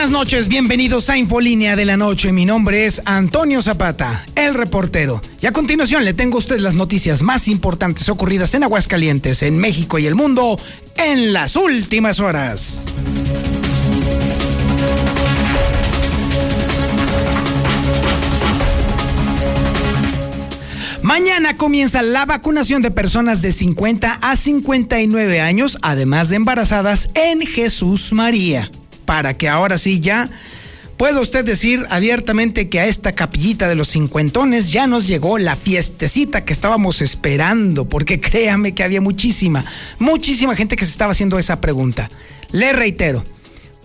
Buenas noches, bienvenidos a Infolínea de la Noche. Mi nombre es Antonio Zapata, el reportero. Y a continuación le tengo a usted las noticias más importantes ocurridas en Aguascalientes, en México y el mundo en las últimas horas. Mañana comienza la vacunación de personas de 50 a 59 años, además de embarazadas, en Jesús María para que ahora sí ya pueda usted decir abiertamente que a esta capillita de los cincuentones ya nos llegó la fiestecita que estábamos esperando, porque créame que había muchísima, muchísima gente que se estaba haciendo esa pregunta. Le reitero,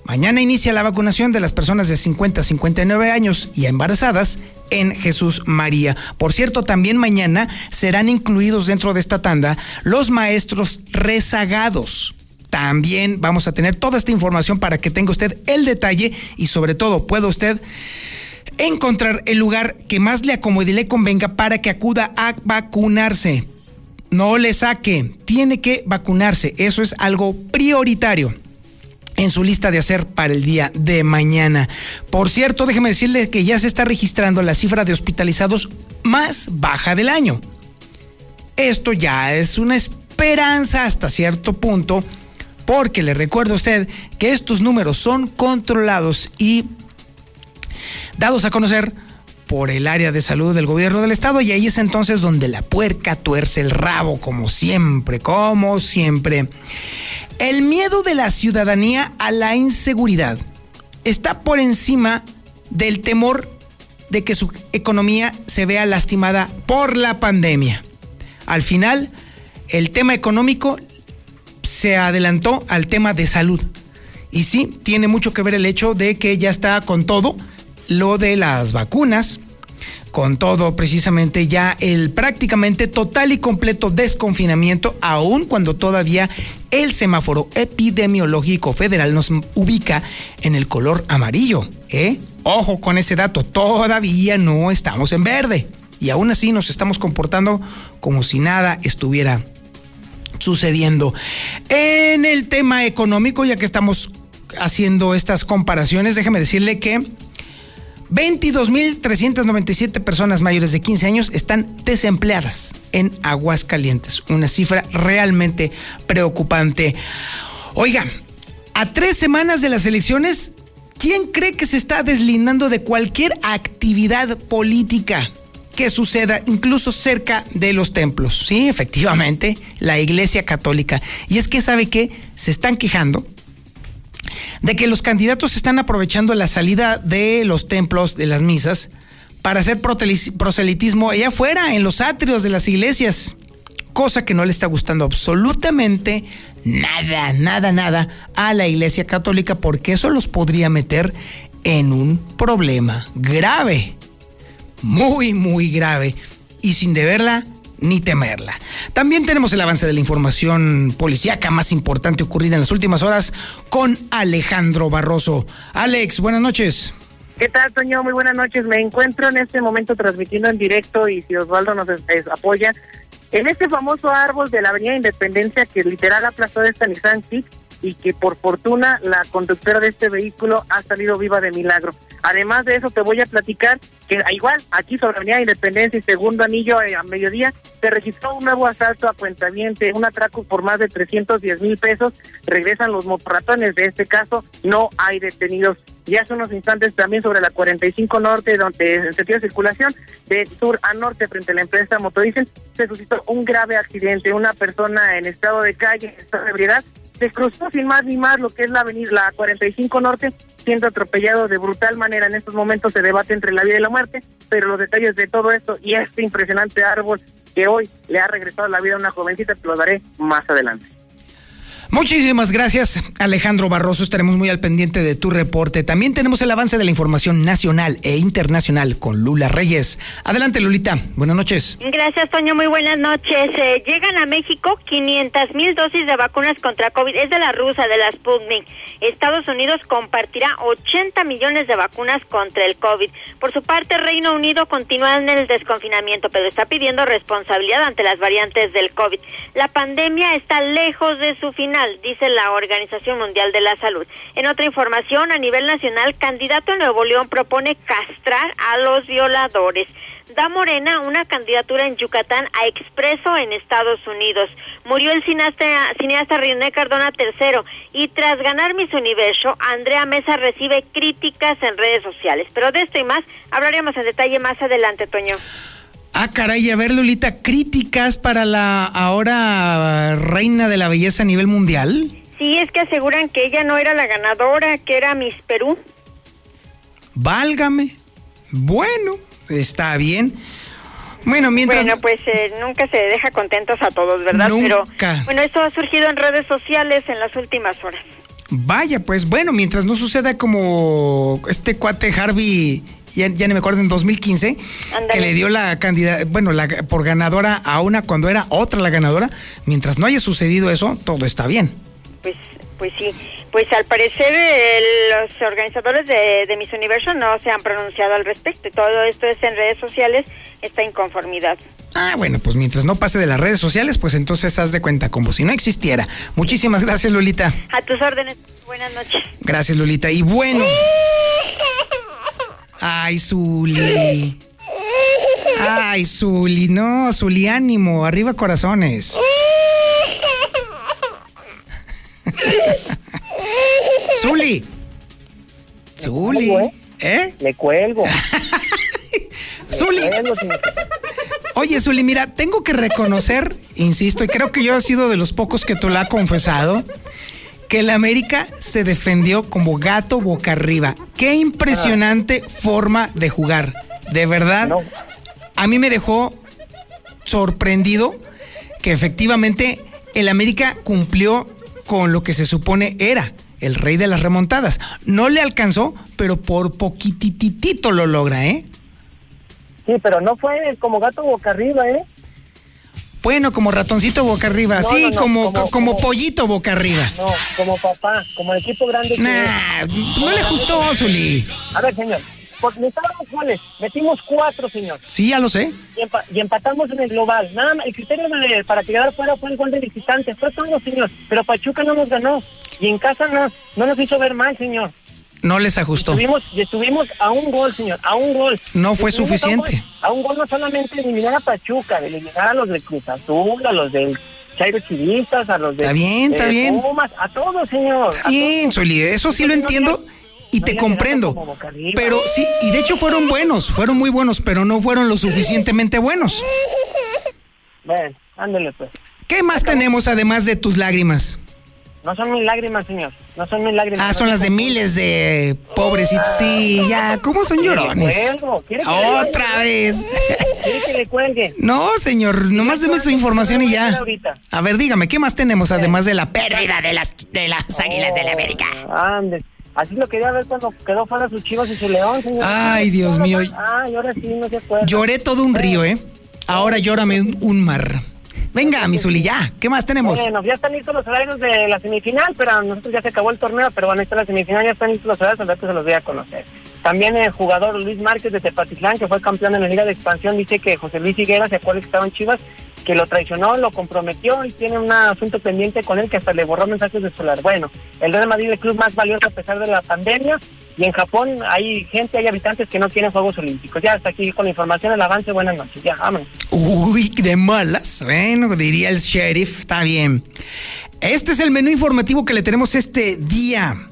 mañana inicia la vacunación de las personas de 50 a 59 años y embarazadas en Jesús María. Por cierto, también mañana serán incluidos dentro de esta tanda los maestros rezagados también vamos a tener toda esta información para que tenga usted el detalle y sobre todo pueda usted encontrar el lugar que más le acomode y le convenga para que acuda a vacunarse. No le saque, tiene que vacunarse. Eso es algo prioritario en su lista de hacer para el día de mañana. Por cierto, déjeme decirle que ya se está registrando la cifra de hospitalizados más baja del año. Esto ya es una esperanza hasta cierto punto porque le recuerdo a usted que estos números son controlados y dados a conocer por el área de salud del gobierno del estado y ahí es entonces donde la puerca tuerce el rabo, como siempre, como siempre. El miedo de la ciudadanía a la inseguridad está por encima del temor de que su economía se vea lastimada por la pandemia. Al final, el tema económico se adelantó al tema de salud. Y sí, tiene mucho que ver el hecho de que ya está con todo lo de las vacunas, con todo precisamente ya el prácticamente total y completo desconfinamiento, aun cuando todavía el semáforo epidemiológico federal nos ubica en el color amarillo. ¿eh? Ojo con ese dato, todavía no estamos en verde. Y aún así nos estamos comportando como si nada estuviera sucediendo. En el tema económico, ya que estamos haciendo estas comparaciones, déjeme decirle que 22.397 personas mayores de 15 años están desempleadas en Aguascalientes. Una cifra realmente preocupante. Oiga, a tres semanas de las elecciones, ¿quién cree que se está deslindando de cualquier actividad política? Que suceda incluso cerca de los templos. Sí, efectivamente, la Iglesia Católica. Y es que sabe que se están quejando de que los candidatos están aprovechando la salida de los templos, de las misas, para hacer proselitismo allá afuera, en los atrios de las iglesias. Cosa que no le está gustando absolutamente nada, nada, nada a la Iglesia Católica, porque eso los podría meter en un problema grave muy, muy grave y sin deberla ni temerla. También tenemos el avance de la información policíaca más importante ocurrida en las últimas horas con Alejandro Barroso. Alex, buenas noches. ¿Qué tal, Toño? Muy buenas noches. Me encuentro en este momento transmitiendo en directo y si Osvaldo nos apoya, en este famoso árbol de la Avenida Independencia que literal aplastó esta Nissan y que por fortuna la conductora de este vehículo ha salido viva de milagro. Además de eso te voy a platicar que igual aquí sobre Avenida Independencia y Segundo Anillo eh, a mediodía se registró un nuevo asalto a cuentaviente, un atraco por más de 310 mil pesos. Regresan los motorratones, de este caso no hay detenidos. Y hace unos instantes también sobre la 45 Norte, donde en sentido circulación de sur a norte frente a la empresa Motoricen, se suscitó un grave accidente. Una persona en estado de calle, en estado de ebriedad, se cruzó sin más ni más lo que es la avenida la 45 Norte, siendo atropellado de brutal manera. En estos momentos se debate entre la vida y la muerte, pero los detalles de todo esto y este impresionante árbol que hoy le ha regresado la vida a una jovencita te lo daré más adelante. Muchísimas gracias, Alejandro Barroso. Estaremos muy al pendiente de tu reporte. También tenemos el avance de la información nacional e internacional con Lula Reyes. Adelante, Lulita. Buenas noches. Gracias, Toño. Muy buenas noches. Eh, llegan a México 500 mil dosis de vacunas contra COVID. Es de la rusa, de la Sputnik. Estados Unidos compartirá 80 millones de vacunas contra el COVID. Por su parte, Reino Unido continúa en el desconfinamiento, pero está pidiendo responsabilidad ante las variantes del COVID. La pandemia está lejos de su final dice la Organización Mundial de la Salud. En otra información, a nivel nacional, candidato en Nuevo León propone castrar a los violadores. Da Morena una candidatura en Yucatán a expreso en Estados Unidos. Murió el cineasta, cineasta René Cardona III y tras ganar Miss Universo, Andrea Mesa recibe críticas en redes sociales. Pero de esto y más hablaremos en detalle más adelante, Toño. Ah, caray, a ver, Lolita, críticas para la ahora reina de la belleza a nivel mundial. Sí, es que aseguran que ella no era la ganadora, que era Miss Perú. Válgame. Bueno, está bien. Bueno, mientras... Bueno, pues eh, nunca se deja contentos a todos, ¿verdad? Nunca. Pero bueno, esto ha surgido en redes sociales en las últimas horas. Vaya, pues bueno, mientras no suceda como este cuate Harvey ya, ya ni me acuerdo, en 2015, que le dio la candidata, bueno, la, por ganadora a una cuando era otra la ganadora. Mientras no haya sucedido eso, todo está bien. Pues, pues sí. Pues al parecer los organizadores de, de Miss Universo no se han pronunciado al respecto. Todo esto es en redes sociales, esta inconformidad. Ah, bueno, pues mientras no pase de las redes sociales, pues entonces haz de cuenta como si no existiera. Muchísimas gracias, Lolita. A tus órdenes. Buenas noches. Gracias, Lolita. Y bueno. Ay, Zuli. Ay, Zuli, no, Zuli, ánimo, arriba corazones. Zuli. Zuli. ¿Eh? Le cuelgo. Zuli. Oye, Zuli, mira, tengo que reconocer, insisto, y creo que yo he sido de los pocos que tú la ha confesado, que el América se defendió como gato boca arriba. Qué impresionante forma de jugar. De verdad, a mí me dejó sorprendido que efectivamente el América cumplió con lo que se supone era el rey de las remontadas. No le alcanzó, pero por poquititito lo logra, ¿eh? Sí, pero no fue como gato boca arriba, ¿eh? Bueno, como ratoncito boca arriba, sí, como, como, pollito boca arriba. No, como papá, como el equipo grande. Nah, no le gustó, Zuli. A ver, señor, pues metimos goles, metimos cuatro, señor. Sí, ya lo sé. Y, empatamos en el global. Nada más, el criterio para quedar fuera fue el gol de visitante. Fue todo, señor. Pero Pachuca no nos ganó. Y en casa no, no nos hizo ver mal, señor. No les ajustó. Estuvimos, estuvimos a un gol, señor, a un gol. No fue suficiente. A un, gol, no solamente eliminar a Pachuca, de eliminar a los de Cruz Azul, a los del Chairo Chivistas, a los de... Está bien, está bien. a todos, señor. Está bien, eso sí lo entiendo. y te comprendo. Pero sí, y de hecho fueron buenos, fueron muy buenos, pero no fueron lo suficientemente buenos. Bueno, ándale pues. ¿Qué más tenemos además de tus lágrimas? No son mis lágrimas, señor. No son mis lágrimas. Ah, son las de miles de pobrecitos. Sí, ya. ¿Cómo son llorones? Otra vez. ¿Quiere que le cuelgue? No, señor. Nomás deme su información y ya. A ver, dígame, ¿qué más tenemos además de la pérdida de las, de las águilas de la América? Ande. Así lo quería ver cuando quedó fuera sus chivas y su león, señor. Ay, Dios mío. Ay, ahora sí no se puede. Lloré todo un río, ¿eh? Ahora llórame un mar. Venga, Misuli, ya. ¿Qué más tenemos? Bueno, ya están listos los horarios de la semifinal, pero a nosotros ya se acabó el torneo, pero bueno, está la semifinal, ya están listos los horarios, al se los voy a conocer. También el jugador Luis Márquez de Tepatitlán, que fue campeón en la Liga de Expansión, dice que José Luis Higuera, se acuerda que estaba en Chivas, que lo traicionó, lo comprometió y tiene un asunto pendiente con él que hasta le borró mensajes de solar. Bueno, el Real Madrid es el club más valioso a pesar de la pandemia y en Japón hay gente, hay habitantes que no quieren Juegos Olímpicos. Ya hasta aquí con la información, el avance, buenas noches, ya, amén. Uy, de malas, bueno, diría el sheriff, está bien. Este es el menú informativo que le tenemos este día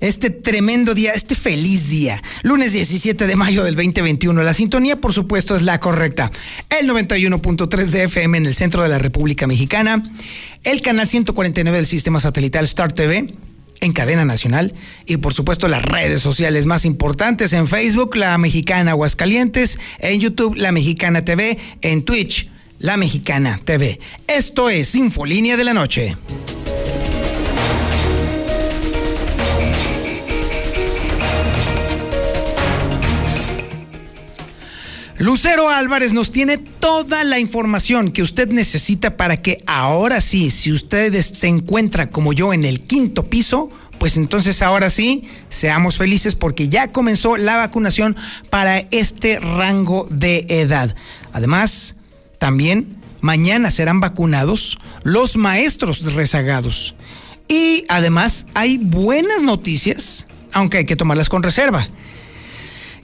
este tremendo día, este feliz día. Lunes 17 de mayo del 2021. La sintonía, por supuesto, es la correcta. El 91.3 de FM en el centro de la República Mexicana. El canal 149 del sistema satelital Star TV en cadena nacional y por supuesto las redes sociales más importantes en Facebook, La Mexicana Aguascalientes, en YouTube, La Mexicana TV, en Twitch, La Mexicana TV. Esto es Infolínea de la Noche. Lucero Álvarez nos tiene toda la información que usted necesita para que ahora sí, si usted se encuentra como yo en el quinto piso, pues entonces ahora sí, seamos felices porque ya comenzó la vacunación para este rango de edad. Además, también mañana serán vacunados los maestros rezagados. Y además hay buenas noticias, aunque hay que tomarlas con reserva.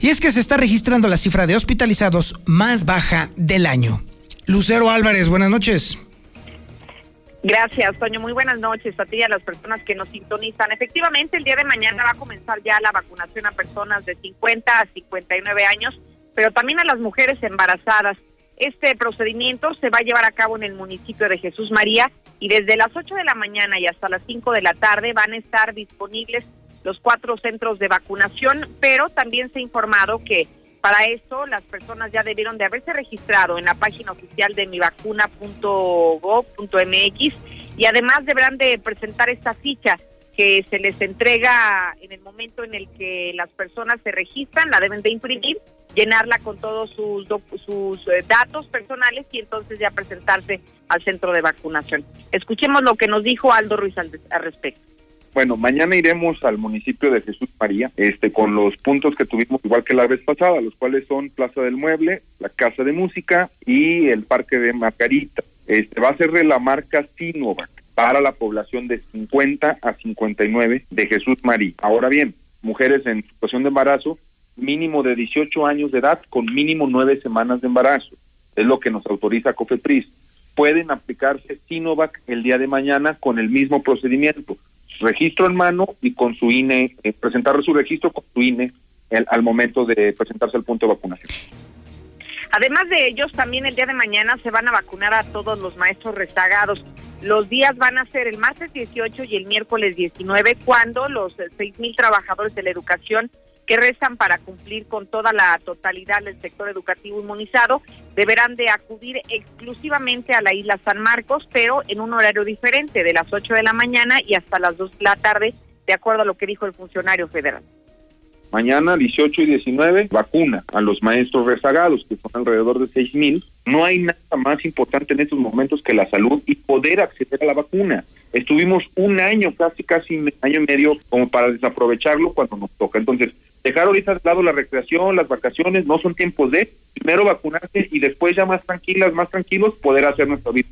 Y es que se está registrando la cifra de hospitalizados más baja del año. Lucero Álvarez, buenas noches. Gracias, Toño. Muy buenas noches a ti y a las personas que nos sintonizan. Efectivamente, el día de mañana va a comenzar ya la vacunación a personas de 50 a 59 años, pero también a las mujeres embarazadas. Este procedimiento se va a llevar a cabo en el municipio de Jesús María y desde las 8 de la mañana y hasta las 5 de la tarde van a estar disponibles los cuatro centros de vacunación, pero también se ha informado que para eso las personas ya debieron de haberse registrado en la página oficial de mivacuna.gov.mx y además deberán de presentar esta ficha que se les entrega en el momento en el que las personas se registran, la deben de imprimir, llenarla con todos sus, sus eh, datos personales y entonces ya presentarse al centro de vacunación. Escuchemos lo que nos dijo Aldo Ruiz al respecto. Bueno, mañana iremos al municipio de Jesús María, este, con los puntos que tuvimos igual que la vez pasada, los cuales son Plaza del Mueble, la Casa de Música y el Parque de Margarita. Este va a ser de la marca Sinovac para la población de 50 a 59 de Jesús María. Ahora bien, mujeres en situación de embarazo, mínimo de 18 años de edad con mínimo nueve semanas de embarazo. Es lo que nos autoriza COFEPRIS. Pueden aplicarse Sinovac el día de mañana con el mismo procedimiento registro en mano y con su INE, eh, presentar su registro con su INE al momento de presentarse al punto de vacunación. Además de ellos, también el día de mañana se van a vacunar a todos los maestros rezagados. Los días van a ser el martes 18 y el miércoles 19, cuando los 6.000 trabajadores de la educación que restan para cumplir con toda la totalidad del sector educativo inmunizado deberán de acudir exclusivamente a la isla San Marcos, pero en un horario diferente, de las 8 de la mañana y hasta las 2 de la tarde, de acuerdo a lo que dijo el funcionario federal. Mañana 18 y 19 vacuna a los maestros rezagados, que son alrededor de 6 mil. No hay nada más importante en estos momentos que la salud y poder acceder a la vacuna. Estuvimos un año, casi casi un año y medio, como para desaprovecharlo cuando nos toca. Entonces, dejar ahorita de lado la recreación, las vacaciones, no son tiempos de primero vacunarse y después ya más tranquilas, más tranquilos, poder hacer nuestra vida.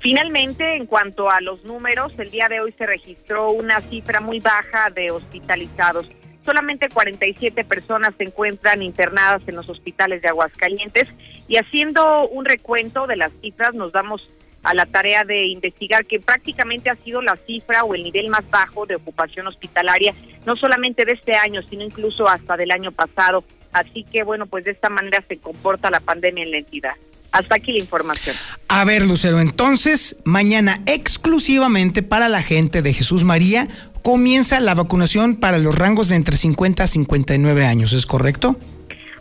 Finalmente, en cuanto a los números, el día de hoy se registró una cifra muy baja de hospitalizados. Solamente 47 personas se encuentran internadas en los hospitales de Aguascalientes y haciendo un recuento de las cifras nos damos a la tarea de investigar que prácticamente ha sido la cifra o el nivel más bajo de ocupación hospitalaria, no solamente de este año, sino incluso hasta del año pasado. Así que bueno, pues de esta manera se comporta la pandemia en la entidad. Hasta aquí la información. A ver, Lucero, entonces mañana exclusivamente para la gente de Jesús María comienza la vacunación para los rangos de entre 50 a 59 años, ¿es correcto?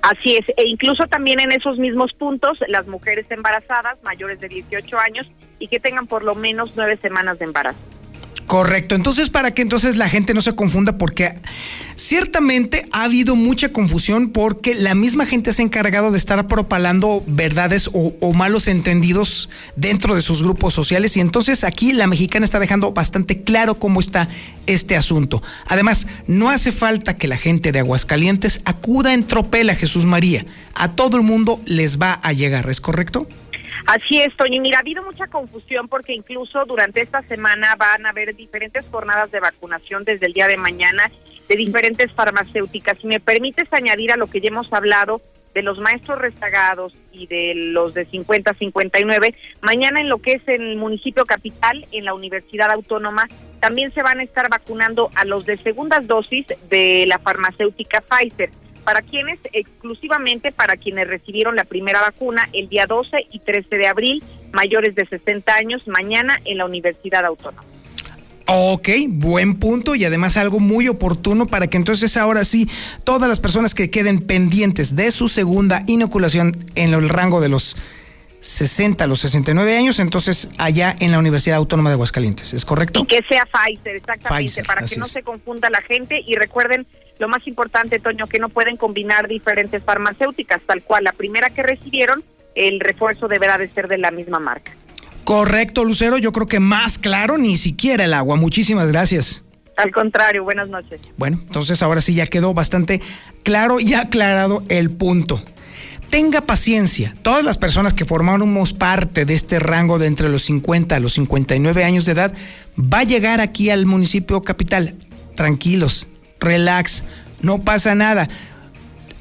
Así es, e incluso también en esos mismos puntos, las mujeres embarazadas mayores de 18 años y que tengan por lo menos nueve semanas de embarazo. Correcto, entonces para que entonces la gente no se confunda, porque ciertamente ha habido mucha confusión porque la misma gente se ha encargado de estar propalando verdades o, malos entendidos dentro de sus grupos sociales y entonces aquí la mexicana está dejando bastante claro cómo está este asunto. Además, no hace falta que la gente de Aguascalientes acuda en tropel a Jesús María, a todo el mundo les va a llegar, ¿es correcto? Así es, Toño. Mira, ha habido mucha confusión porque incluso durante esta semana van a haber diferentes jornadas de vacunación desde el día de mañana de diferentes farmacéuticas. Si me permites añadir a lo que ya hemos hablado de los maestros rezagados y de los de 50 a 59, mañana en lo que es el municipio capital, en la Universidad Autónoma, también se van a estar vacunando a los de segundas dosis de la farmacéutica Pfizer para quienes exclusivamente para quienes recibieron la primera vacuna el día 12 y 13 de abril, mayores de 60 años, mañana en la Universidad Autónoma. Ok, buen punto y además algo muy oportuno para que entonces ahora sí todas las personas que queden pendientes de su segunda inoculación en el rango de los 60 a los 69 años, entonces allá en la Universidad Autónoma de Aguascalientes, ¿es correcto? Y que sea Pfizer, exactamente, para que no se confunda la gente y recuerden lo más importante, Toño, que no pueden combinar diferentes farmacéuticas, tal cual la primera que recibieron, el refuerzo deberá de ser de la misma marca. Correcto, Lucero, yo creo que más claro ni siquiera el agua. Muchísimas gracias. Al contrario, buenas noches. Bueno, entonces ahora sí ya quedó bastante claro y aclarado el punto. Tenga paciencia. Todas las personas que formamos parte de este rango de entre los 50 a los 59 años de edad va a llegar aquí al municipio capital. Tranquilos, relax, no pasa nada.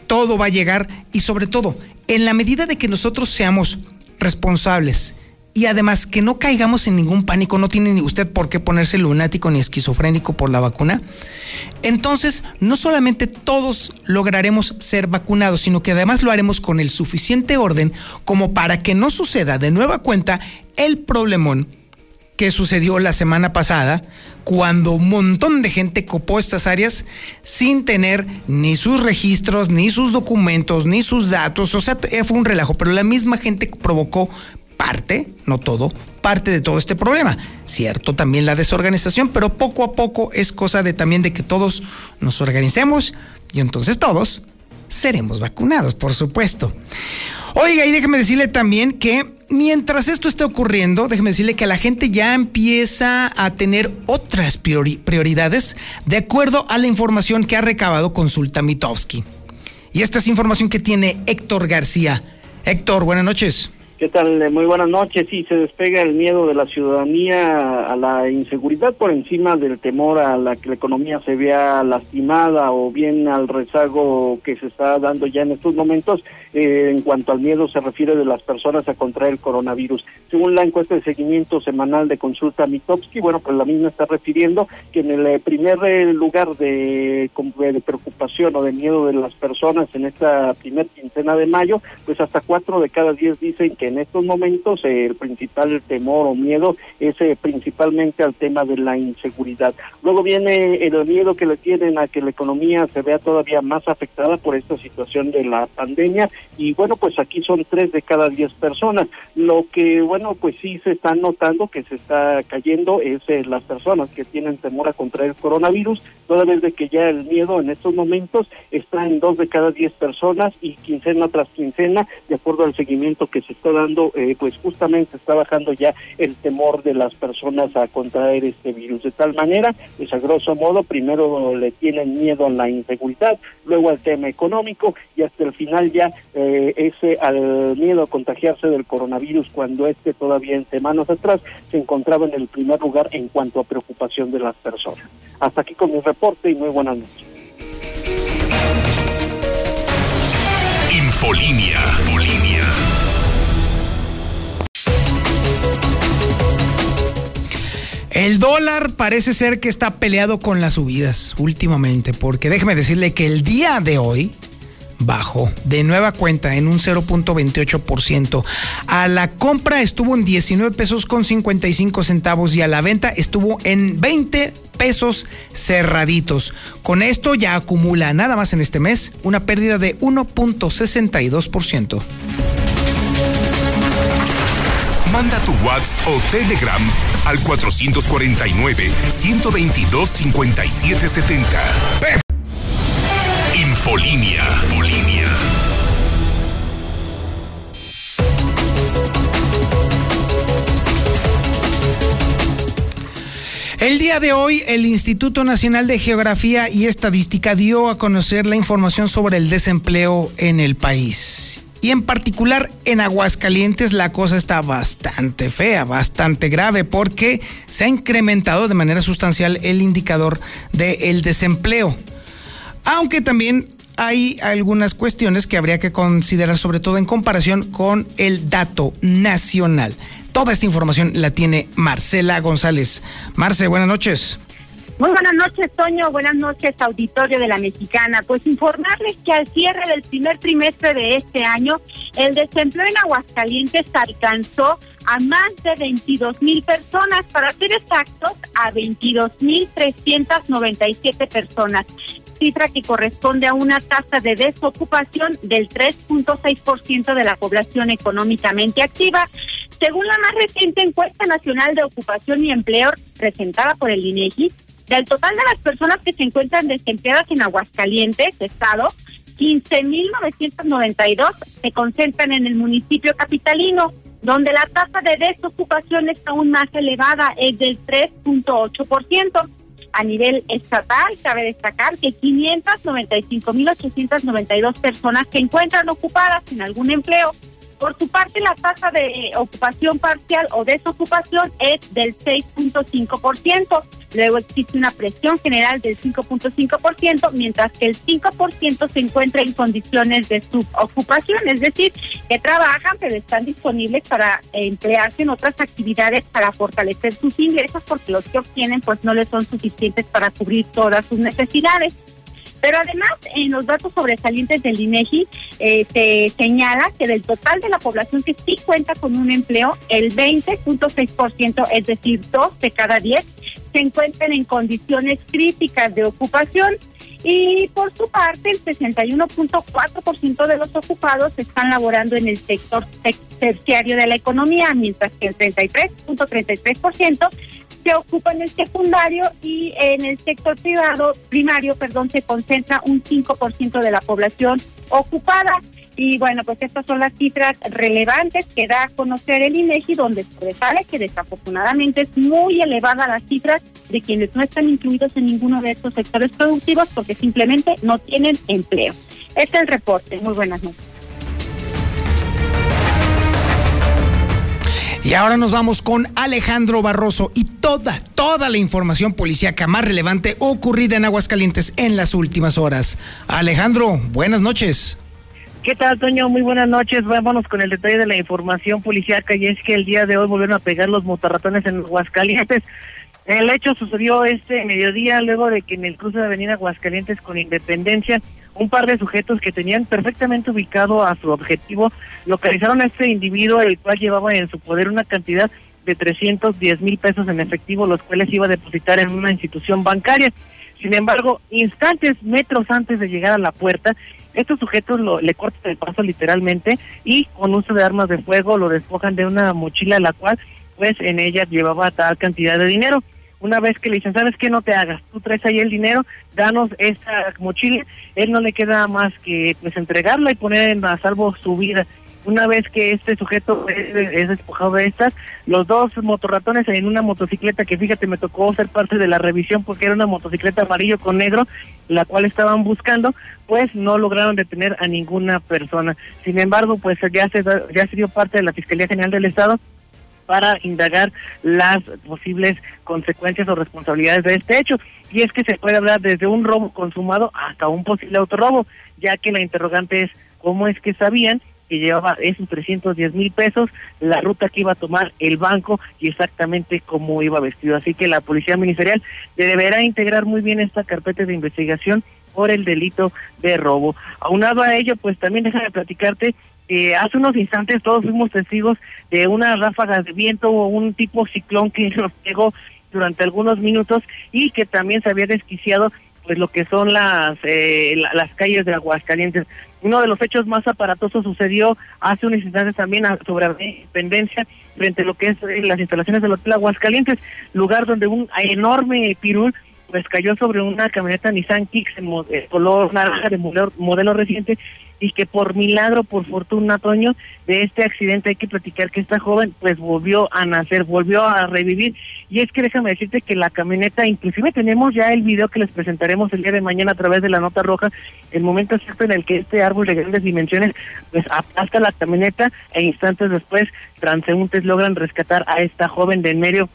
Todo va a llegar y sobre todo, en la medida de que nosotros seamos responsables, y además que no caigamos en ningún pánico, no tiene ni usted por qué ponerse lunático ni esquizofrénico por la vacuna. Entonces, no solamente todos lograremos ser vacunados, sino que además lo haremos con el suficiente orden como para que no suceda de nueva cuenta el problemón que sucedió la semana pasada cuando un montón de gente copó estas áreas sin tener ni sus registros, ni sus documentos, ni sus datos. O sea, fue un relajo, pero la misma gente provocó parte, no todo, parte de todo este problema. Cierto, también la desorganización, pero poco a poco es cosa de también de que todos nos organicemos y entonces todos seremos vacunados, por supuesto. Oiga, y déjeme decirle también que mientras esto esté ocurriendo, déjeme decirle que la gente ya empieza a tener otras prioridades de acuerdo a la información que ha recabado Consulta Mitowski. Y esta es información que tiene Héctor García. Héctor, buenas noches. ¿Qué tal? Eh, muy buenas noches. Sí, se despega el miedo de la ciudadanía a la inseguridad por encima del temor a la que la economía se vea lastimada o bien al rezago que se está dando ya en estos momentos eh, en cuanto al miedo se refiere de las personas a contraer el coronavirus. Según la encuesta de seguimiento semanal de consulta Mitowski, bueno, pues la misma está refiriendo que en el eh, primer lugar de, de preocupación o de miedo de las personas en esta primer quincena de mayo, pues hasta cuatro de cada diez dicen que en estos momentos eh, el principal temor o miedo es eh, principalmente al tema de la inseguridad. Luego viene el miedo que le tienen a que la economía se vea todavía más afectada por esta situación de la pandemia y bueno, pues aquí son tres de cada diez personas. Lo que bueno, pues sí se está notando que se está cayendo es eh, las personas que tienen temor a contraer coronavirus, toda vez de que ya el miedo en estos momentos está en dos de cada diez personas y quincena tras quincena, de acuerdo al seguimiento que se está dando, eh, pues justamente está bajando ya el temor de las personas a contraer este virus. De tal manera, pues a grosso modo, primero le tienen miedo a la inseguridad, luego al tema económico y hasta el final ya eh, ese al miedo a contagiarse del coronavirus cuando este todavía en semanas atrás se encontraba en el primer lugar en cuanto a preocupación de las personas. Hasta aquí con mi reporte y muy buenas noches. Infolinia. Infolinia. El dólar parece ser que está peleado con las subidas últimamente, porque déjeme decirle que el día de hoy bajó de nueva cuenta en un 0.28%. A la compra estuvo en 19 pesos con 55 centavos y a la venta estuvo en 20 pesos cerraditos. Con esto ya acumula nada más en este mes una pérdida de 1.62%. Manda tu WhatsApp o Telegram al 449-122-5770. Infolinia. Infolinia. El día de hoy, el Instituto Nacional de Geografía y Estadística dio a conocer la información sobre el desempleo en el país. Y en particular en Aguascalientes la cosa está bastante fea, bastante grave, porque se ha incrementado de manera sustancial el indicador del desempleo. Aunque también hay algunas cuestiones que habría que considerar, sobre todo en comparación con el dato nacional. Toda esta información la tiene Marcela González. Marce, buenas noches. Muy buenas noches, Toño. Buenas noches, auditorio de la Mexicana. Pues informarles que al cierre del primer trimestre de este año, el desempleo en Aguascalientes alcanzó a más de 22 mil personas, para ser exactos, a 22 mil 397 personas cifra que corresponde a una tasa de desocupación del 3.6% de la población económicamente activa. Según la más reciente encuesta nacional de ocupación y empleo presentada por el INEGI, Del total de las personas que se encuentran desempleadas en Aguascalientes, Estado, 15.992 se concentran en el municipio capitalino, donde la tasa de desocupación es aún más elevada, es del 3.8%. A nivel estatal, cabe destacar que 595.892 personas se encuentran ocupadas en algún empleo. Por su parte, la tasa de ocupación parcial o desocupación es del 6.5%. Luego existe una presión general del 5.5%, mientras que el 5% se encuentra en condiciones de subocupación, es decir, que trabajan pero están disponibles para emplearse en otras actividades para fortalecer sus ingresos porque los que obtienen pues no les son suficientes para cubrir todas sus necesidades. Pero además, en los datos sobresalientes del INEGI, eh, se señala que del total de la población que sí cuenta con un empleo, el 20.6%, es decir, 2 de cada 10, se encuentran en condiciones críticas de ocupación. Y por su parte, el 61.4% de los ocupados están laborando en el sector terciario de la economía, mientras que el 33.33% .33 que ocupan el secundario y en el sector privado, primario, perdón, se concentra un 5% de la población ocupada. Y bueno, pues estas son las cifras relevantes que da a conocer el INEGI, donde sobresale que desafortunadamente es muy elevada las cifras de quienes no están incluidos en ninguno de estos sectores productivos porque simplemente no tienen empleo. Este es el reporte. Muy buenas noches. Y ahora nos vamos con Alejandro Barroso. Y toda, toda la información policíaca más relevante ocurrida en Aguascalientes en las últimas horas. Alejandro, buenas noches. ¿Qué tal, Toño? Muy buenas noches. Vámonos con el detalle de la información policíaca y es que el día de hoy volvieron a pegar los motorratones en Aguascalientes. El hecho sucedió este mediodía luego de que en el cruce de Avenida Aguascalientes con Independencia un par de sujetos que tenían perfectamente ubicado a su objetivo localizaron a este individuo el cual llevaba en su poder una cantidad de 310 mil pesos en efectivo los cuales iba a depositar en una institución bancaria. Sin embargo, instantes, metros antes de llegar a la puerta, estos sujetos lo, le cortan el paso literalmente y con uso de armas de fuego lo despojan de una mochila la cual pues en ella llevaba tal cantidad de dinero. Una vez que le dicen, ¿sabes qué? No te hagas, tú traes ahí el dinero, danos esta mochila, él no le queda más que pues entregarla y poner en a salvo su vida. Una vez que este sujeto es, despojado de estas, los dos motorratones en una motocicleta que fíjate me tocó ser parte de la revisión porque era una motocicleta amarillo con negro, la cual estaban buscando, pues no lograron detener a ninguna persona. Sin embargo, pues ya se ya se dio parte de la Fiscalía General del Estado para indagar las posibles consecuencias o responsabilidades de este hecho. Y es que se puede hablar desde un robo consumado hasta un posible autorrobo, ya que la interrogante es cómo es que sabían que llevaba esos 310 mil pesos, la ruta que iba a tomar el banco y exactamente cómo iba vestido. Así que la Policía Ministerial deberá integrar muy bien esta carpeta de investigación por el delito de robo. Aunado a ello, pues también déjame platicarte eh, hace unos instantes todos fuimos testigos de una ráfaga de viento o un tipo ciclón que nos pegó durante algunos minutos y que también se había desquiciado pues lo que son las eh, las calles de Aguascalientes. Uno de los hechos más aparatosos sucedió hace unos instantes también sobre Independencia frente a lo que es eh, las instalaciones del Hotel Aguascalientes, lugar donde un enorme pirul pues cayó sobre una camioneta Nissan Kicks en color naranja de modelo reciente y que por milagro, por fortuna, Toño, de este accidente hay que platicar que esta joven pues volvió a nacer, volvió a revivir. Y es que déjame decirte que la camioneta, inclusive tenemos ya el video que les presentaremos el día de mañana a través de la nota roja, el momento exacto en el que este árbol de grandes dimensiones pues aplasta la camioneta e instantes después transeúntes logran rescatar a esta joven de en medio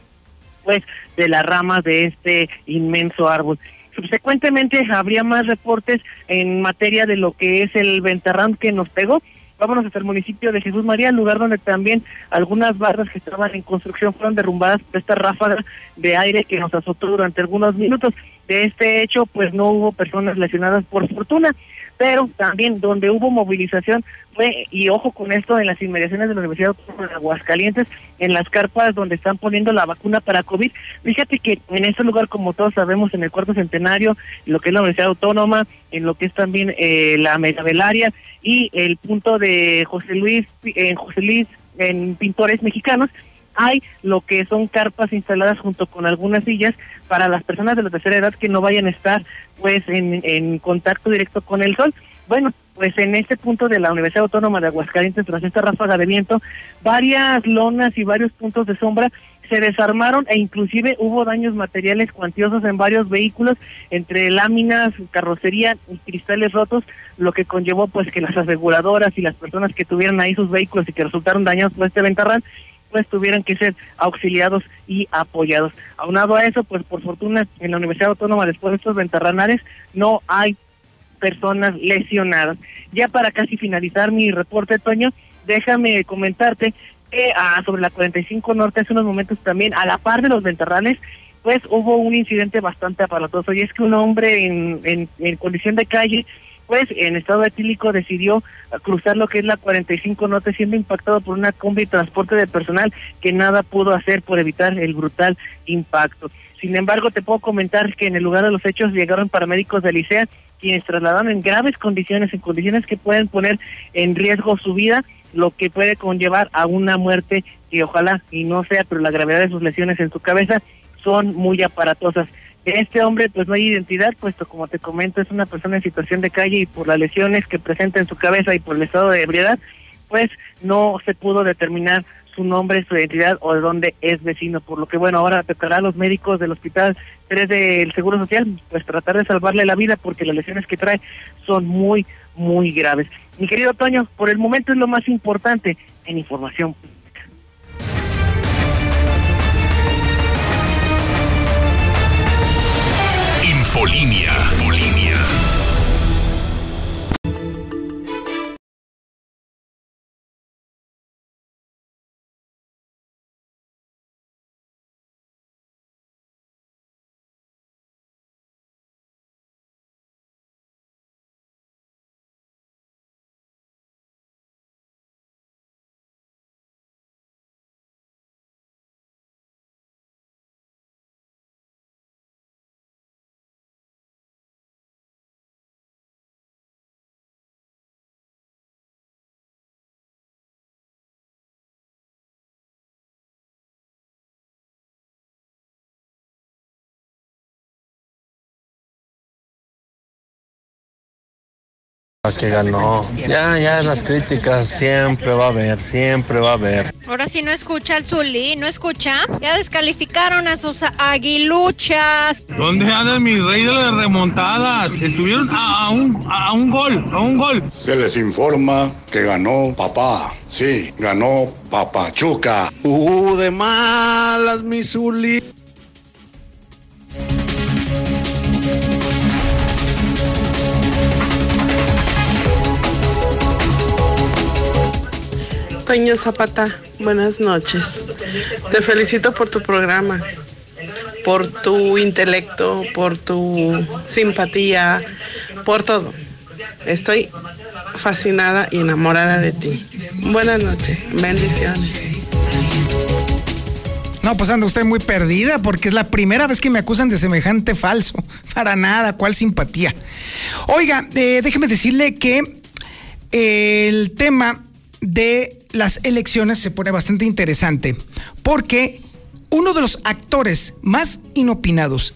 pues de las ramas de este inmenso árbol. Subsecuentemente habría más reportes en materia de lo que es el ventarrán que nos pegó. Vámonos hasta el municipio de Jesús María, lugar donde también algunas barras que estaban en construcción fueron derrumbadas por esta ráfaga de aire que nos azotó durante algunos minutos. De este hecho, pues no hubo personas lesionadas por fortuna pero también donde hubo movilización fue, y ojo con esto, en las inmediaciones de la Universidad de Aguascalientes, en las carpas donde están poniendo la vacuna para COVID. Fíjate que en ese lugar, como todos sabemos, en el cuarto centenario, lo que es la Universidad Autónoma, en lo que es también eh, la Megavelaria y el punto de José Luis, en José Luis, en Pintores Mexicanos, hay lo que son carpas instaladas junto con algunas sillas para las personas de la tercera edad que no vayan a estar pues en, en contacto directo con el sol. Bueno, pues en este punto de la Universidad Autónoma de Aguascalientes, tras esta ráfaga de viento, varias lonas y varios puntos de sombra se desarmaron e inclusive hubo daños materiales cuantiosos en varios vehículos, entre láminas, carrocería y cristales rotos, lo que conllevó pues que las aseguradoras y las personas que tuvieran ahí sus vehículos y que resultaron dañados por este ventarrán, pues tuvieran que ser auxiliados y apoyados. Aunado a eso, pues por fortuna en la Universidad Autónoma después de estos ventarranales no hay personas lesionadas. Ya para casi finalizar mi reporte, Toño, déjame comentarte que ah, sobre la 45 Norte hace unos momentos también, a la par de los ventarranes, pues hubo un incidente bastante aparatoso y es que un hombre en, en, en condición de calle pues en estado etílico decidió cruzar lo que es la 45 Norte siendo impactado por una combi de transporte de personal que nada pudo hacer por evitar el brutal impacto. Sin embargo, te puedo comentar que en el lugar de los hechos llegaron paramédicos de Licea quienes trasladaron en graves condiciones, en condiciones que pueden poner en riesgo su vida, lo que puede conllevar a una muerte que ojalá y no sea, pero la gravedad de sus lesiones en su cabeza son muy aparatosas. Este hombre pues no hay identidad, puesto como te comento es una persona en situación de calle y por las lesiones que presenta en su cabeza y por el estado de ebriedad, pues no se pudo determinar su nombre, su identidad o de dónde es vecino. Por lo que, bueno, ahora tocará a los médicos del Hospital 3 del Seguro Social, pues tratar de salvarle la vida porque las lesiones que trae son muy, muy graves. Mi querido Toño, por el momento es lo más importante en información. Infolinia. Infolinia. Que ganó. Ya, ya las críticas siempre va a haber, siempre va a haber. Ahora sí no escucha el Zuli, ¿no escucha? Ya descalificaron a sus aguiluchas. ¿Dónde andan mis rey de las remontadas? Estuvieron a, a, un, a un gol, a un gol. Se les informa que ganó papá. Sí, ganó Papachuca. Uh, de malas, mi Zuli. Toño Zapata, buenas noches. Te felicito por tu programa, por tu intelecto, por tu simpatía, por todo. Estoy fascinada y enamorada de ti. Buenas noches, bendiciones. No, pues anda usted muy perdida porque es la primera vez que me acusan de semejante falso. Para nada, ¿cuál simpatía? Oiga, eh, déjeme decirle que el tema de las elecciones se pone bastante interesante porque uno de los actores más inopinados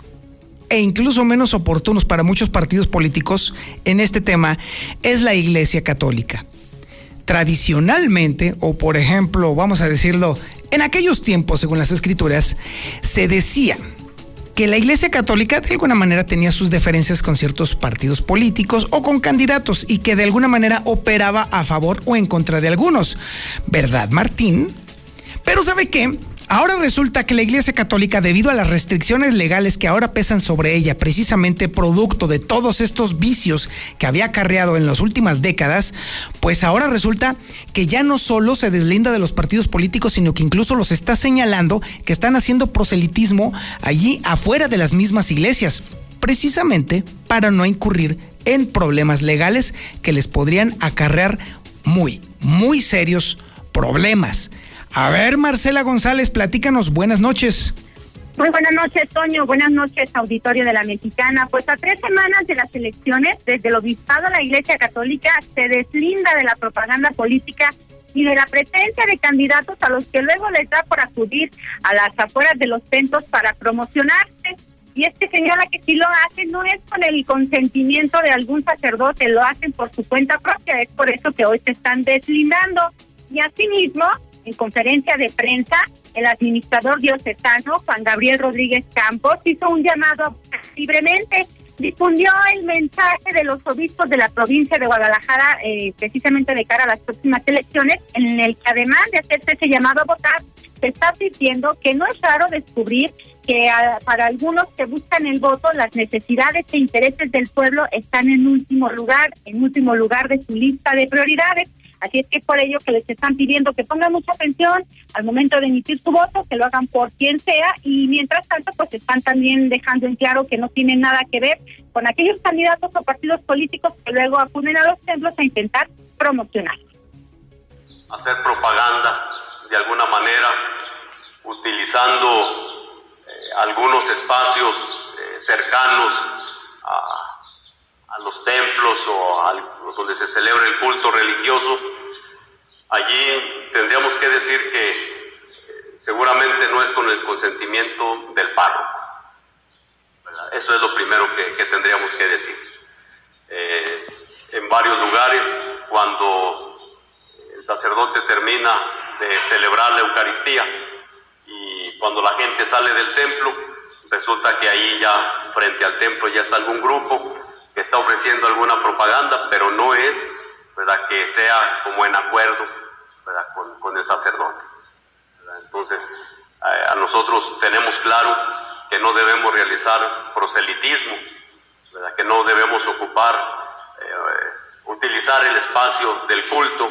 e incluso menos oportunos para muchos partidos políticos en este tema es la Iglesia Católica. Tradicionalmente, o por ejemplo, vamos a decirlo, en aquellos tiempos, según las escrituras, se decía que la Iglesia Católica de alguna manera tenía sus diferencias con ciertos partidos políticos o con candidatos y que de alguna manera operaba a favor o en contra de algunos. ¿Verdad, Martín? Pero ¿sabe qué? Ahora resulta que la Iglesia Católica, debido a las restricciones legales que ahora pesan sobre ella, precisamente producto de todos estos vicios que había acarreado en las últimas décadas, pues ahora resulta que ya no solo se deslinda de los partidos políticos, sino que incluso los está señalando que están haciendo proselitismo allí afuera de las mismas iglesias, precisamente para no incurrir en problemas legales que les podrían acarrear muy, muy serios problemas. A ver, Marcela González, platícanos. Buenas noches. Muy buenas noches, Toño. Buenas noches, auditorio de la Mexicana. Pues a tres semanas de las elecciones, desde el obispado la Iglesia Católica se deslinda de la propaganda política y de la presencia de candidatos a los que luego les da por acudir a las afueras de los centros para promocionarse. Y es que señala que si lo hacen no es con el consentimiento de algún sacerdote, lo hacen por su cuenta propia, es por eso que hoy se están deslindando. Y asimismo, en conferencia de prensa, el administrador diocesano Juan Gabriel Rodríguez Campos hizo un llamado libremente difundió el mensaje de los obispos de la provincia de Guadalajara, eh, precisamente de cara a las próximas elecciones, en el que además de hacerse ese llamado a votar, se está diciendo que no es raro descubrir que para algunos que buscan el voto, las necesidades e intereses del pueblo están en último lugar, en último lugar de su lista de prioridades. Así es que por ello que les están pidiendo que pongan mucha atención al momento de emitir su voto, que lo hagan por quien sea y mientras tanto pues están también dejando en claro que no tienen nada que ver con aquellos candidatos o partidos políticos que luego acuden a los templos a intentar promocionar. Hacer propaganda de alguna manera utilizando eh, algunos espacios eh, cercanos a los templos o donde se celebra el culto religioso, allí tendríamos que decir que eh, seguramente no es con el consentimiento del párroco. Eso es lo primero que, tendríamos que decir. Eh, en varios lugares, cuando el sacerdote termina de celebrar la Eucaristía y cuando la gente sale del templo, resulta que ahí ya frente al templo ya está algún grupo está ofreciendo alguna propaganda, pero no es ¿verdad? que sea como en acuerdo. Con, el sacerdote. Entonces, a, nosotros tenemos claro que no debemos realizar proselitismo, ¿verdad? que no debemos ocupar, eh, utilizar el espacio del culto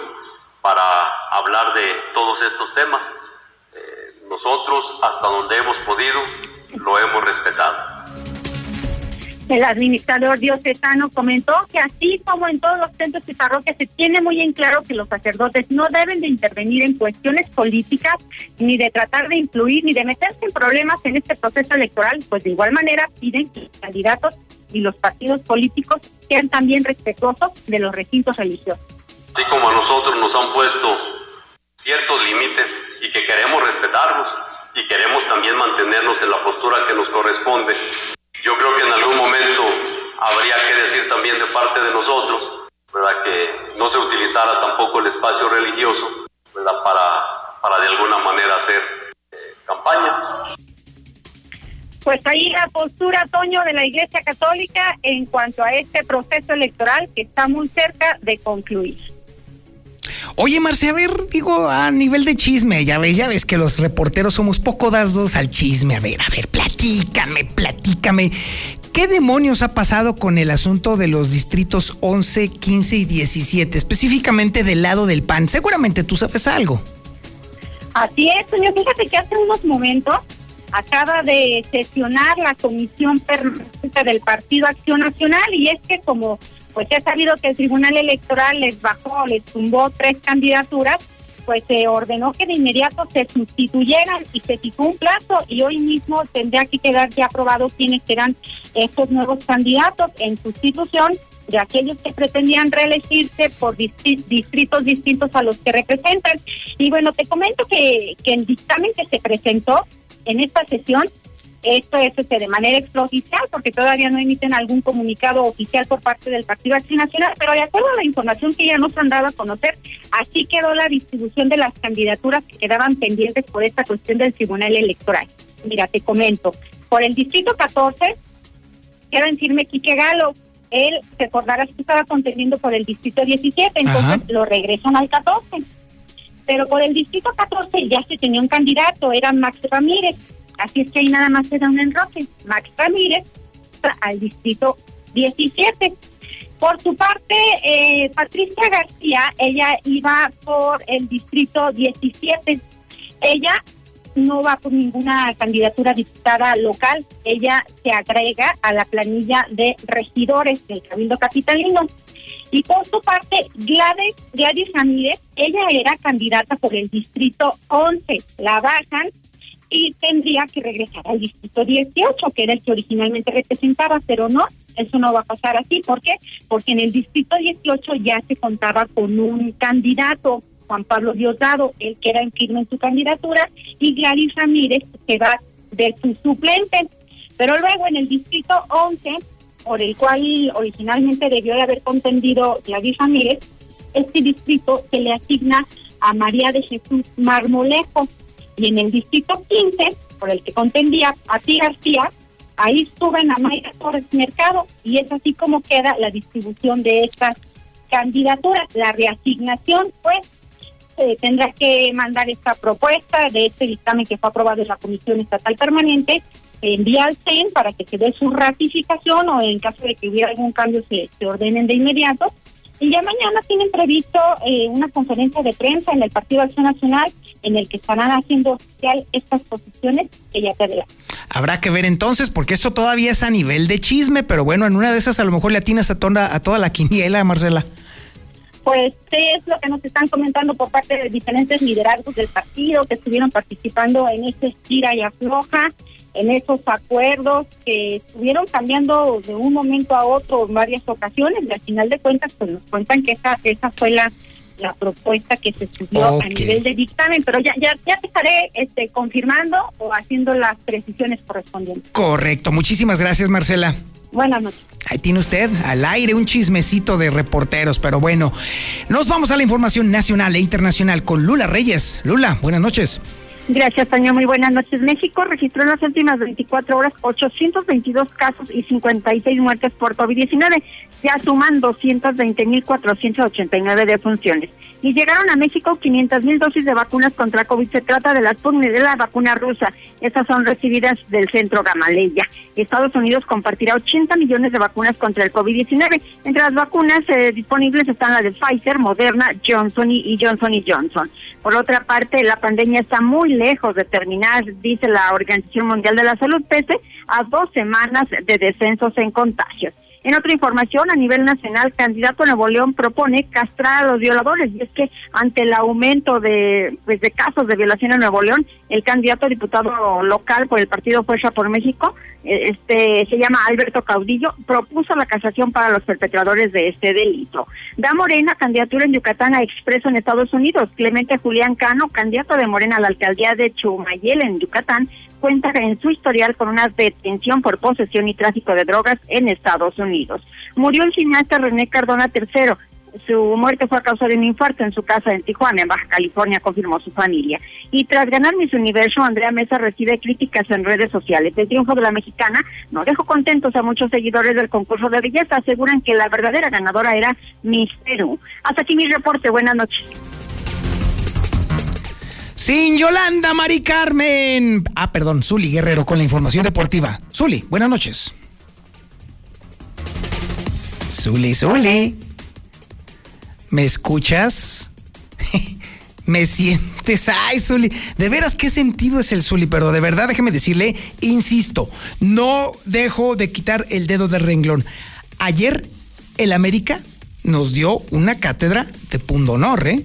para hablar de todos estos temas. Eh, nosotros, hasta donde hemos podido, lo hemos respetado. El administrador diocesano comentó que así como en todos los centros y parroquias se tiene muy en claro que los sacerdotes no deben de intervenir en cuestiones políticas, ni de tratar de influir, ni de meterse en problemas en este proceso electoral, pues de igual manera piden que los candidatos y los partidos políticos sean también respetuosos de los recintos religiosos. Así como a nosotros nos han puesto ciertos límites y que queremos respetarlos y queremos también mantenernos en la postura que nos corresponde yo creo que en algún momento habría que decir también de parte de nosotros, ¿verdad? Que no se utilizara tampoco el espacio religioso, ¿verdad? Para, para de alguna manera hacer eh, campaña. Pues ahí la postura, Toño, de la Iglesia Católica en cuanto a este proceso electoral que está muy cerca de concluir. Oye, Marce, a ver, digo, a nivel de chisme, ya ves, ya ves que los reporteros somos poco dados al chisme. A ver, a ver, platícame, platícame. ¿Qué demonios ha pasado con el asunto de los distritos 11, 15 y 17, específicamente del lado del PAN? Seguramente tú sabes algo. Así es, señor. Fíjate que hace unos momentos acaba de sesionar la comisión permanente del Partido Acción Nacional y es que como pues ya sabido que el Tribunal Electoral les bajó, les tumbó tres candidaturas, pues se ordenó que de inmediato se sustituyeran y se fijó un plazo y hoy mismo tendría que quedar ya aprobado quiénes serán estos nuevos candidatos en sustitución de aquellos que pretendían reelegirse por distritos distintos a los que representan. Y bueno, te comento que, que el dictamen que se presentó en esta sesión esto es este, de manera extraoficial porque todavía no emiten algún comunicado oficial por parte del Partido Acción Nacional, pero de acuerdo a la información que ya nos han dado a conocer, así quedó la distribución de las candidaturas que quedaban pendientes por esta cuestión del Tribunal Electoral. Mira, te comento, por el Distrito 14 queda en firme Quique Galo, él, recordarás que estaba contendiendo por el Distrito 17, entonces lo regresan al 14. Pero por el Distrito 14 ya se tenía un candidato, era Max Ramírez Así es que ahí nada más se da un enroque. Max Ramírez al distrito 17. Por su parte, eh, Patricia García, ella iba por el distrito 17. Ella no va por ninguna candidatura diputada local, ella se agrega a la planilla de regidores del Cabildo Capitalino. Y por su parte, Gladys, Gladys Ramírez, ella era candidata por el distrito 11. La bajan y tendría que regresar al distrito 18, que era el que originalmente representaba, pero no, eso no va a pasar así. ¿Por qué? Porque en el distrito 18 ya se contaba con un candidato. Juan Pablo Diosdado, el que era en firme en su candidatura, y Gladys Ramírez, que va de su suplente. Pero luego en el distrito 11, por el cual originalmente debió de haber contendido Gladys Ramírez, este distrito se le asigna a María de Jesús Marmolejo. Y en el distrito 15, por el que contendía a Ti García, ahí suben a Mayra Torres Mercado y es así como queda la distribución de estas candidaturas. La reasignación, pues, eh, tendrá que mandar esta propuesta de este dictamen que fue aprobado en la Comisión Estatal Permanente, envía al CEN para que se dé su ratificación o en caso de que hubiera algún cambio se, se ordenen de inmediato. Y ya mañana tienen previsto eh, una conferencia de prensa en el Partido Acción Nacional en el que estarán haciendo oficial estas posiciones que ya te adelanto. Habrá que ver entonces, porque esto todavía es a nivel de chisme, pero bueno, en una de esas a lo mejor le atinas a toda, a toda la quiniela, Marcela. Pues es lo que nos están comentando por parte de diferentes liderazgos del partido que estuvieron participando en este estira y afloja, en esos acuerdos que estuvieron cambiando de un momento a otro en varias ocasiones y al final de cuentas pues nos cuentan que esa, esa fue la la propuesta que se subió a nivel de dictamen, pero ya ya ya te estaré este confirmando o haciendo las precisiones correspondientes. Correcto, muchísimas gracias Marcela. Buenas noches. Ahí tiene usted al aire un chismecito de reporteros, pero bueno, nos vamos a la información nacional e internacional con Lula Reyes. Lula, buenas noches. Gracias, Tania. Muy buenas noches. México registró en las últimas 24 horas 822 casos y 56 muertes por COVID-19. Ya suman 220.489 defunciones. Y llegaron a México 500.000 dosis de vacunas contra COVID. Se trata de la Sputnik de la vacuna rusa. Estas son recibidas del centro Gamaleya. Estados Unidos compartirá 80 millones de vacunas contra el COVID-19. Entre las vacunas eh, disponibles están las de Pfizer, Moderna, Johnson y, Johnson y Johnson. Por otra parte, la pandemia está muy lejos de terminar, dice la Organización Mundial de la Salud, pese a dos semanas de descensos en contagios. En otra información, a nivel nacional, candidato Nuevo León propone castrar a los violadores. Y es que ante el aumento de, pues, de casos de violación en Nuevo León, el candidato a diputado local por el partido Fuerza por México, eh, este se llama Alberto Caudillo, propuso la casación para los perpetradores de este delito. Da Morena, candidatura en Yucatán a Expreso en Estados Unidos. Clemente Julián Cano, candidato de Morena a la alcaldía de Chumayel en Yucatán, cuenta en su historial con una detención por posesión y tráfico de drogas en Estados Unidos. Murió el cineasta René Cardona III. Su muerte fue a causa de un infarto en su casa en Tijuana, en Baja California, confirmó su familia. Y tras ganar Miss Universo, Andrea Mesa recibe críticas en redes sociales. El triunfo de la mexicana no dejó contentos a muchos seguidores del concurso de belleza. Aseguran que la verdadera ganadora era Miss Perú. Hasta aquí mi reporte. Buenas noches. Sin Yolanda Mari Carmen. Ah, perdón, Zuli Guerrero con la información deportiva. Zuli, buenas noches. Zuli, Zuli. ¿Me escuchas? ¿Me sientes? Ay, Zuli. De veras, ¿qué sentido es el Zuli? Pero de verdad, déjeme decirle, insisto, no dejo de quitar el dedo del renglón. Ayer, el América nos dio una cátedra de pundonor, ¿eh?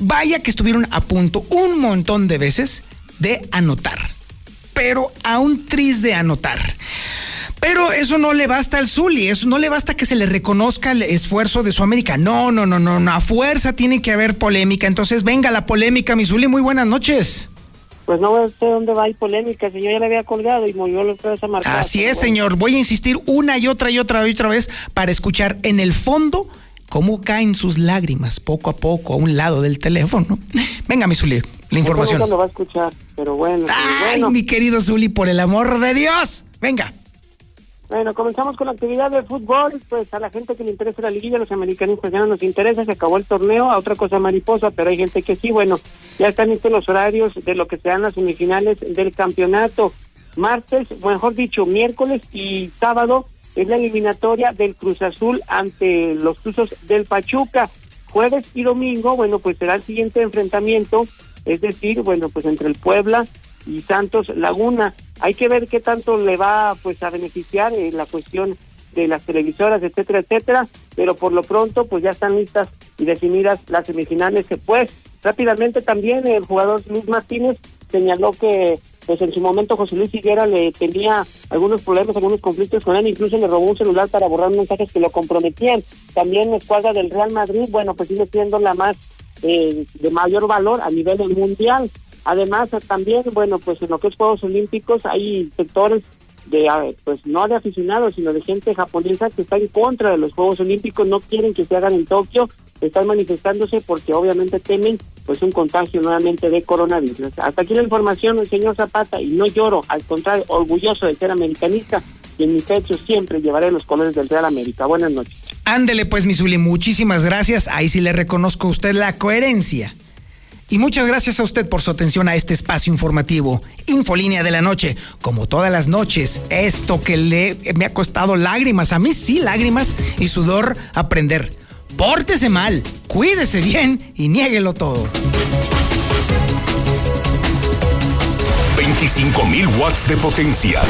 Vaya que estuvieron a punto un montón de veces de anotar. Pero a un tris de anotar. Pero eso no le basta al Zuli, eso no le basta que se le reconozca el esfuerzo de su América. No, no, no, no, no, a fuerza tiene que haber polémica. Entonces, venga la polémica, mi Zuli, muy buenas noches. Pues no sé dónde va ir polémica, señor ya le había colgado y movió los tres a marcar. Así es, señor. Voy a insistir una y otra y otra y otra vez para escuchar en el fondo cómo caen sus lágrimas poco a poco a un lado del teléfono. Venga, mi Zuli, la información. No lo va a escuchar, pero bueno. Ay, bueno. mi querido Zuli, por el amor de Dios. Venga. Bueno, comenzamos con la actividad de fútbol. Pues a la gente que le interesa la liguilla, los americanistas ya no nos interesa, se acabó el torneo, a otra cosa mariposa, pero hay gente que sí. Bueno, ya están listos los horarios de lo que serán las semifinales del campeonato. Martes, mejor dicho, miércoles y sábado es la eliminatoria del Cruz Azul ante los Cruzos del Pachuca. Jueves y domingo, bueno, pues será el siguiente enfrentamiento, es decir, bueno, pues entre el Puebla y Santos Laguna. Hay que ver qué tanto le va pues a beneficiar en la cuestión de las televisoras, etcétera, etcétera, pero por lo pronto pues ya están listas y definidas las semifinales que pues rápidamente también el jugador Luis Martínez señaló que pues en su momento José Luis Higuera le tenía algunos problemas, algunos conflictos con él, incluso le robó un celular para borrar mensajes que lo comprometían. También la escuadra del Real Madrid, bueno, pues sigue siendo la más eh, de mayor valor a nivel mundial. Además, también, bueno, pues en lo que es Juegos Olímpicos hay sectores de, pues no de aficionados, sino de gente japonesa que está en contra de los Juegos Olímpicos, no quieren que se hagan en Tokio, están manifestándose porque obviamente temen pues un contagio nuevamente de coronavirus. Hasta aquí la información, el señor Zapata, y no lloro, al contrario, orgulloso de ser americanista, y en mi pecho siempre llevaré los colores del Real América. Buenas noches. Ándele pues, Misuli, muchísimas gracias. Ahí sí le reconozco a usted la coherencia. Y muchas gracias a usted por su atención a este espacio informativo, Infolínea de la Noche. Como todas las noches, esto que le, me ha costado lágrimas, a mí sí lágrimas y sudor aprender. Pórtese mal, cuídese bien y niéguelo todo. 25.000 watts de potencia.